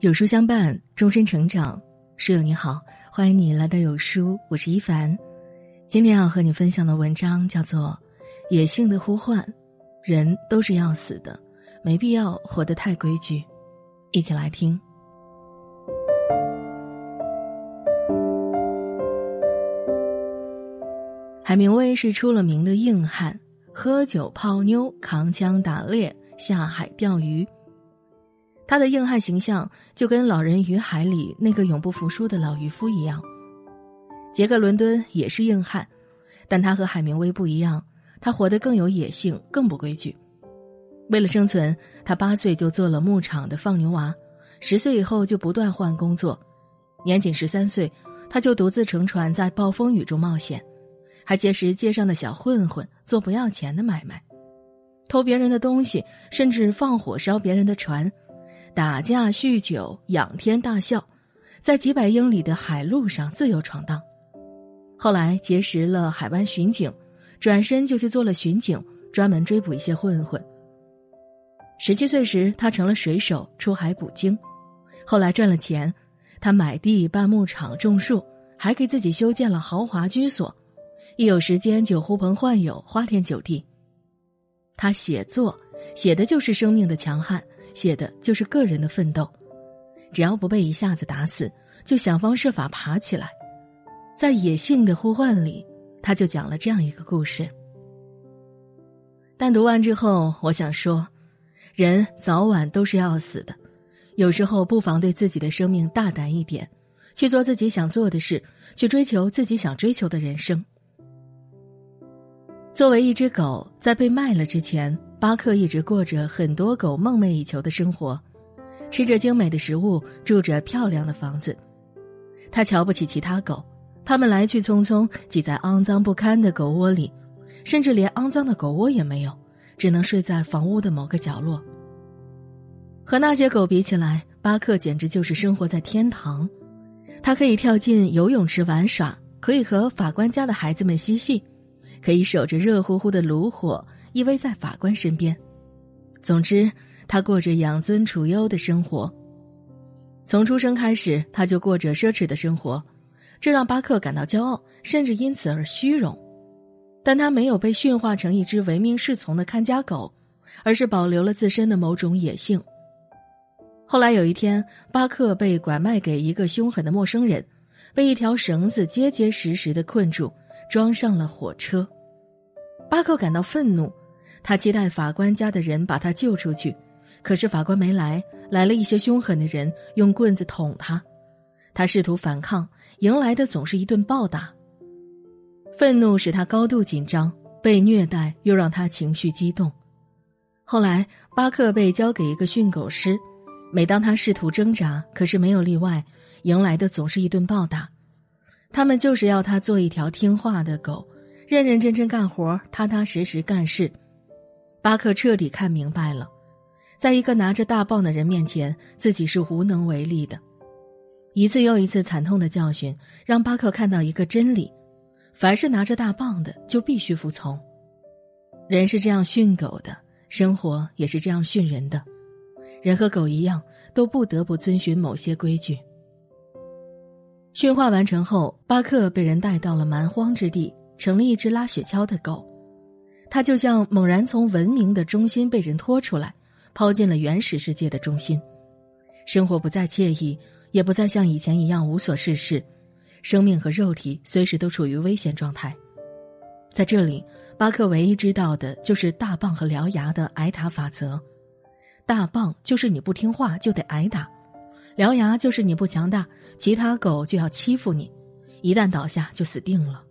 有书相伴，终身成长。书友你好，欢迎你来到有书，我是一凡。今天要和你分享的文章叫做《野性的呼唤》，人都是要死的，没必要活得太规矩。一起来听。海明威是出了名的硬汉，喝酒泡妞，扛枪打猎，下海钓鱼。他的硬汉形象就跟《老人与海》里那个永不服输的老渔夫一样。杰克·伦敦也是硬汉，但他和海明威不一样，他活得更有野性，更不规矩。为了生存，他八岁就做了牧场的放牛娃，十岁以后就不断换工作，年仅十三岁，他就独自乘船在暴风雨中冒险，还结识街上的小混混，做不要钱的买卖，偷别人的东西，甚至放火烧别人的船。打架、酗酒、仰天大笑，在几百英里的海路上自由闯荡。后来结识了海湾巡警，转身就去做了巡警，专门追捕一些混混。十七岁时，他成了水手，出海捕鲸。后来赚了钱，他买地办牧场种树，还给自己修建了豪华居所。一有时间就呼朋唤友，花天酒地。他写作，写的就是生命的强悍。写的就是个人的奋斗，只要不被一下子打死，就想方设法爬起来。在野性的呼唤里，他就讲了这样一个故事。但读完之后，我想说，人早晚都是要死的，有时候不妨对自己的生命大胆一点，去做自己想做的事，去追求自己想追求的人生。作为一只狗，在被卖了之前，巴克一直过着很多狗梦寐以求的生活，吃着精美的食物，住着漂亮的房子。他瞧不起其他狗，他们来去匆匆，挤在肮脏不堪的狗窝里，甚至连肮脏的狗窝也没有，只能睡在房屋的某个角落。和那些狗比起来，巴克简直就是生活在天堂。他可以跳进游泳池玩耍，可以和法官家的孩子们嬉戏。可以守着热乎乎的炉火，依偎在法官身边。总之，他过着养尊处优的生活。从出生开始，他就过着奢侈的生活，这让巴克感到骄傲，甚至因此而虚荣。但他没有被驯化成一只唯命是从的看家狗，而是保留了自身的某种野性。后来有一天，巴克被拐卖给一个凶狠的陌生人，被一条绳子结结实实的困住。装上了火车，巴克感到愤怒，他期待法官家的人把他救出去，可是法官没来，来了一些凶狠的人，用棍子捅他，他试图反抗，迎来的总是一顿暴打。愤怒使他高度紧张，被虐待又让他情绪激动。后来，巴克被交给一个训狗师，每当他试图挣扎，可是没有例外，迎来的总是一顿暴打。他们就是要他做一条听话的狗，认认真真干活，踏踏实实干事。巴克彻底看明白了，在一个拿着大棒的人面前，自己是无能为力的。一次又一次惨痛的教训，让巴克看到一个真理：凡是拿着大棒的，就必须服从。人是这样训狗的，生活也是这样训人的。人和狗一样，都不得不遵循某些规矩。驯化完成后，巴克被人带到了蛮荒之地，成了一只拉雪橇的狗。它就像猛然从文明的中心被人拖出来，抛进了原始世界的中心。生活不再惬意，也不再像以前一样无所事事，生命和肉体随时都处于危险状态。在这里，巴克唯一知道的就是大棒和獠牙的挨打法则：大棒就是你不听话就得挨打。獠牙就是你不强大，其他狗就要欺负你，一旦倒下就死定了。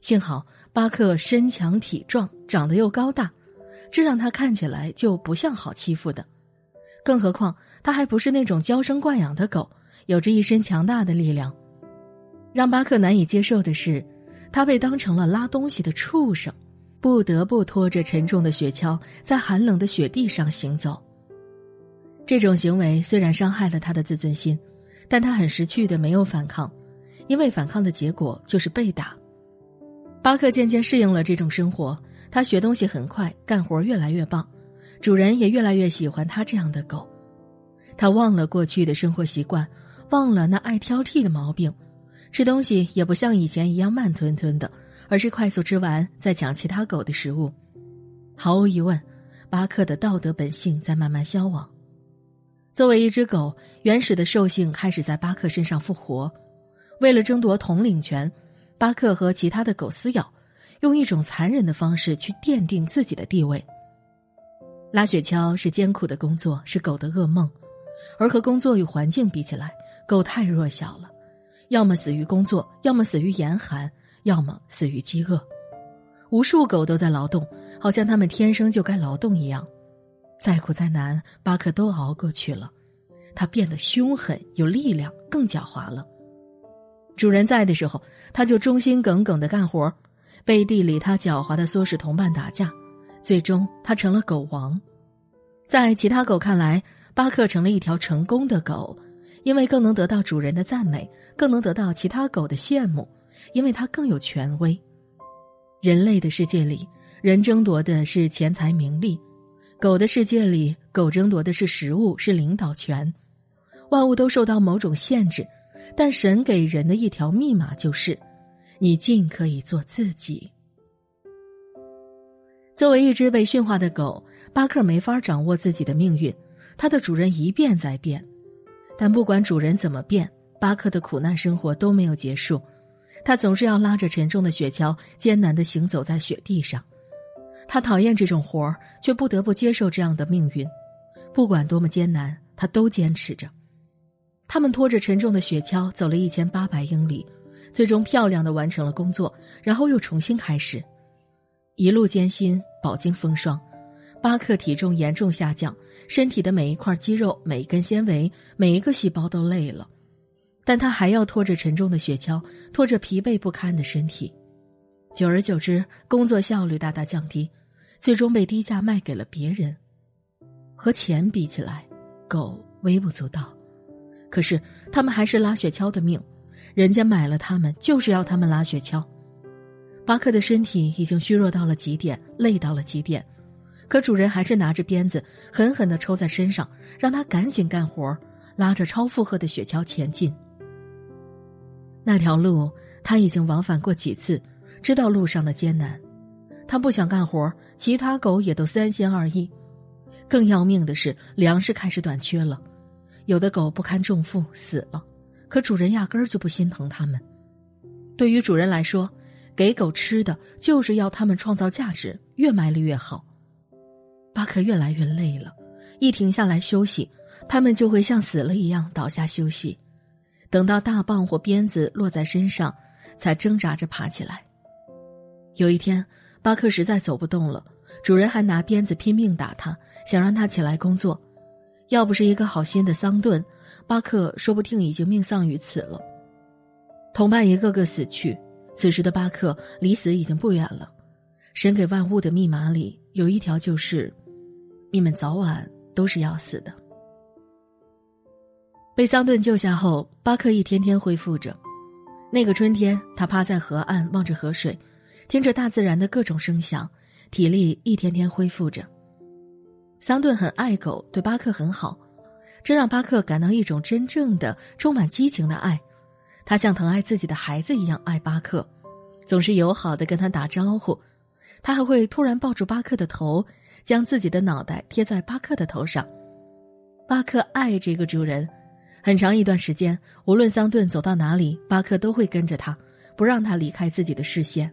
幸好巴克身强体壮，长得又高大，这让他看起来就不像好欺负的。更何况他还不是那种娇生惯养的狗，有着一身强大的力量。让巴克难以接受的是，他被当成了拉东西的畜生，不得不拖着沉重的雪橇在寒冷的雪地上行走。这种行为虽然伤害了他的自尊心，但他很识趣的没有反抗，因为反抗的结果就是被打。巴克渐渐适应了这种生活，他学东西很快，干活越来越棒，主人也越来越喜欢他这样的狗。他忘了过去的生活习惯，忘了那爱挑剔的毛病，吃东西也不像以前一样慢吞吞的，而是快速吃完再抢其他狗的食物。毫无疑问，巴克的道德本性在慢慢消亡。作为一只狗，原始的兽性开始在巴克身上复活。为了争夺统领权，巴克和其他的狗撕咬，用一种残忍的方式去奠定自己的地位。拉雪橇是艰苦的工作，是狗的噩梦，而和工作与环境比起来，狗太弱小了，要么死于工作，要么死于严寒，要么死于饥饿。无数狗都在劳动，好像它们天生就该劳动一样。再苦再难，巴克都熬过去了。他变得凶狠、有力量，更狡猾了。主人在的时候，他就忠心耿耿的干活；背地里，他狡猾的唆使同伴打架。最终，他成了狗王。在其他狗看来，巴克成了一条成功的狗，因为更能得到主人的赞美，更能得到其他狗的羡慕，因为他更有权威。人类的世界里，人争夺的是钱财名利。狗的世界里，狗争夺的是食物，是领导权。万物都受到某种限制，但神给人的一条密码就是：你尽可以做自己。作为一只被驯化的狗，巴克没法掌握自己的命运，它的主人一变再变。但不管主人怎么变，巴克的苦难生活都没有结束。他总是要拉着沉重的雪橇，艰难的行走在雪地上。他讨厌这种活儿，却不得不接受这样的命运。不管多么艰难，他都坚持着。他们拖着沉重的雪橇走了一千八百英里，最终漂亮的完成了工作，然后又重新开始。一路艰辛，饱经风霜，巴克体重严重下降，身体的每一块肌肉、每一根纤维、每一个细胞都累了，但他还要拖着沉重的雪橇，拖着疲惫不堪的身体。久而久之，工作效率大大降低。最终被低价卖给了别人，和钱比起来，狗微不足道。可是他们还是拉雪橇的命，人家买了他们就是要他们拉雪橇。巴克的身体已经虚弱到了极点，累到了极点，可主人还是拿着鞭子狠狠地抽在身上，让他赶紧干活，拉着超负荷的雪橇前进。那条路他已经往返过几次，知道路上的艰难。他不想干活。其他狗也都三心二意，更要命的是粮食开始短缺了，有的狗不堪重负死了，可主人压根儿就不心疼它们。对于主人来说，给狗吃的就是要它们创造价值，越卖力越好。巴克越来越累了，一停下来休息，它们就会像死了一样倒下休息，等到大棒或鞭子落在身上，才挣扎着爬起来。有一天。巴克实在走不动了，主人还拿鞭子拼命打他，想让他起来工作。要不是一个好心的桑顿，巴克说不定已经命丧于此了。同伴一个个死去，此时的巴克离死已经不远了。神给万物的密码里有一条，就是你们早晚都是要死的。被桑顿救下后，巴克一天天恢复着。那个春天，他趴在河岸望着河水。听着大自然的各种声响，体力一天天恢复着。桑顿很爱狗，对巴克很好，这让巴克感到一种真正的、充满激情的爱。他像疼爱自己的孩子一样爱巴克，总是友好的跟他打招呼。他还会突然抱住巴克的头，将自己的脑袋贴在巴克的头上。巴克爱这个主人，很长一段时间，无论桑顿走到哪里，巴克都会跟着他，不让他离开自己的视线。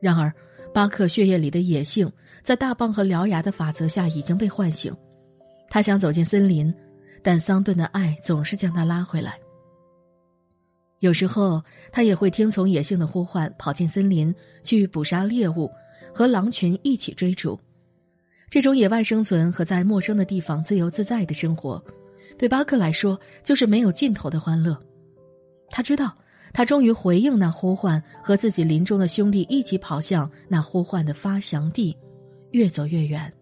然而，巴克血液里的野性在大棒和獠牙的法则下已经被唤醒。他想走进森林，但桑顿的爱总是将他拉回来。有时候，他也会听从野性的呼唤，跑进森林去捕杀猎物，和狼群一起追逐。这种野外生存和在陌生的地方自由自在的生活，对巴克来说就是没有尽头的欢乐。他知道。他终于回应那呼唤，和自己林中的兄弟一起跑向那呼唤的发祥地，越走越远。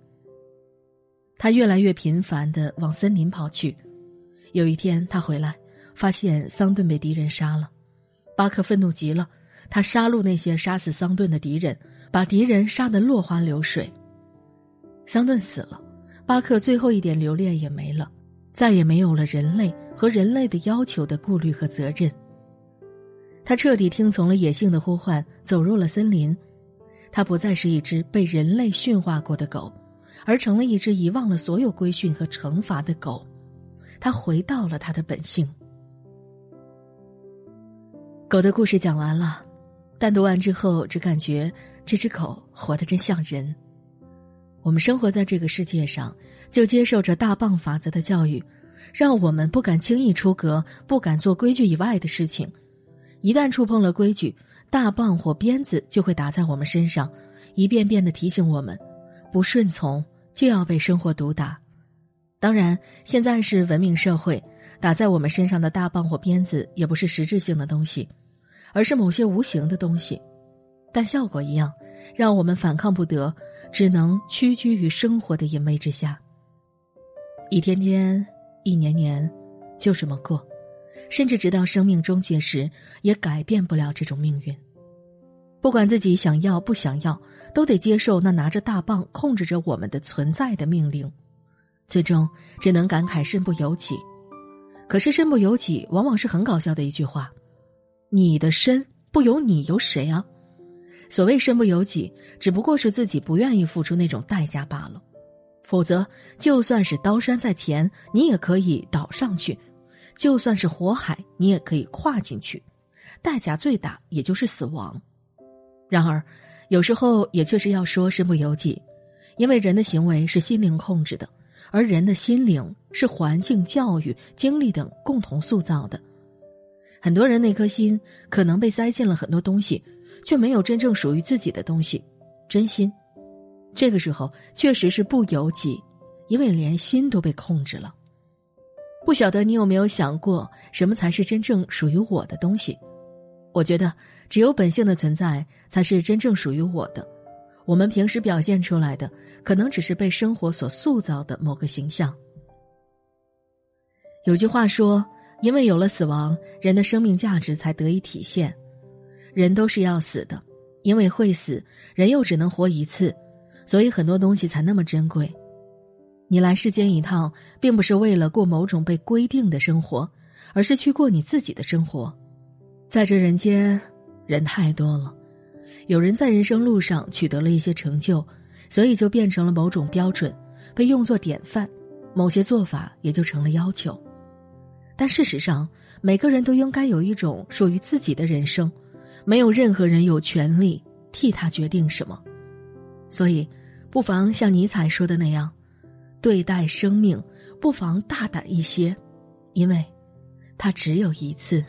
他越来越频繁的往森林跑去。有一天，他回来，发现桑顿被敌人杀了。巴克愤怒极了，他杀戮那些杀死桑顿的敌人，把敌人杀得落花流水。桑顿死了，巴克最后一点留恋也没了。再也没有了人类和人类的要求的顾虑和责任。他彻底听从了野性的呼唤，走入了森林。他不再是一只被人类驯化过的狗，而成了一只遗忘了所有规训和惩罚的狗。他回到了他的本性。狗的故事讲完了，但读完之后只感觉这只狗活得真像人。我们生活在这个世界上，就接受着大棒法则的教育，让我们不敢轻易出格，不敢做规矩以外的事情。一旦触碰了规矩，大棒或鞭子就会打在我们身上，一遍遍的提醒我们：不顺从就要被生活毒打。当然，现在是文明社会，打在我们身上的大棒或鞭子也不是实质性的东西，而是某些无形的东西，但效果一样，让我们反抗不得。只能屈居于生活的淫威之下。一天天，一年年，就这么过，甚至直到生命终结时，也改变不了这种命运。不管自己想要不想要，都得接受那拿着大棒控制着我们的存在的命令。最终，只能感慨身不由己。可是，身不由己往往是很搞笑的一句话：“你的身不由你，由谁啊？”所谓身不由己，只不过是自己不愿意付出那种代价罢了。否则，就算是刀山在前，你也可以倒上去；就算是火海，你也可以跨进去。代价最大，也就是死亡。然而，有时候也确实要说身不由己，因为人的行为是心灵控制的，而人的心灵是环境、教育、经历等共同塑造的。很多人那颗心可能被塞进了很多东西。却没有真正属于自己的东西，真心。这个时候确实是不由己，因为连心都被控制了。不晓得你有没有想过，什么才是真正属于我的东西？我觉得，只有本性的存在，才是真正属于我的。我们平时表现出来的，可能只是被生活所塑造的某个形象。有句话说：“因为有了死亡，人的生命价值才得以体现。”人都是要死的，因为会死，人又只能活一次，所以很多东西才那么珍贵。你来世间一趟，并不是为了过某种被规定的生活，而是去过你自己的生活。在这人间，人太多了，有人在人生路上取得了一些成就，所以就变成了某种标准，被用作典范，某些做法也就成了要求。但事实上，每个人都应该有一种属于自己的人生。没有任何人有权利替他决定什么，所以，不妨像尼采说的那样，对待生命，不妨大胆一些，因为，它只有一次。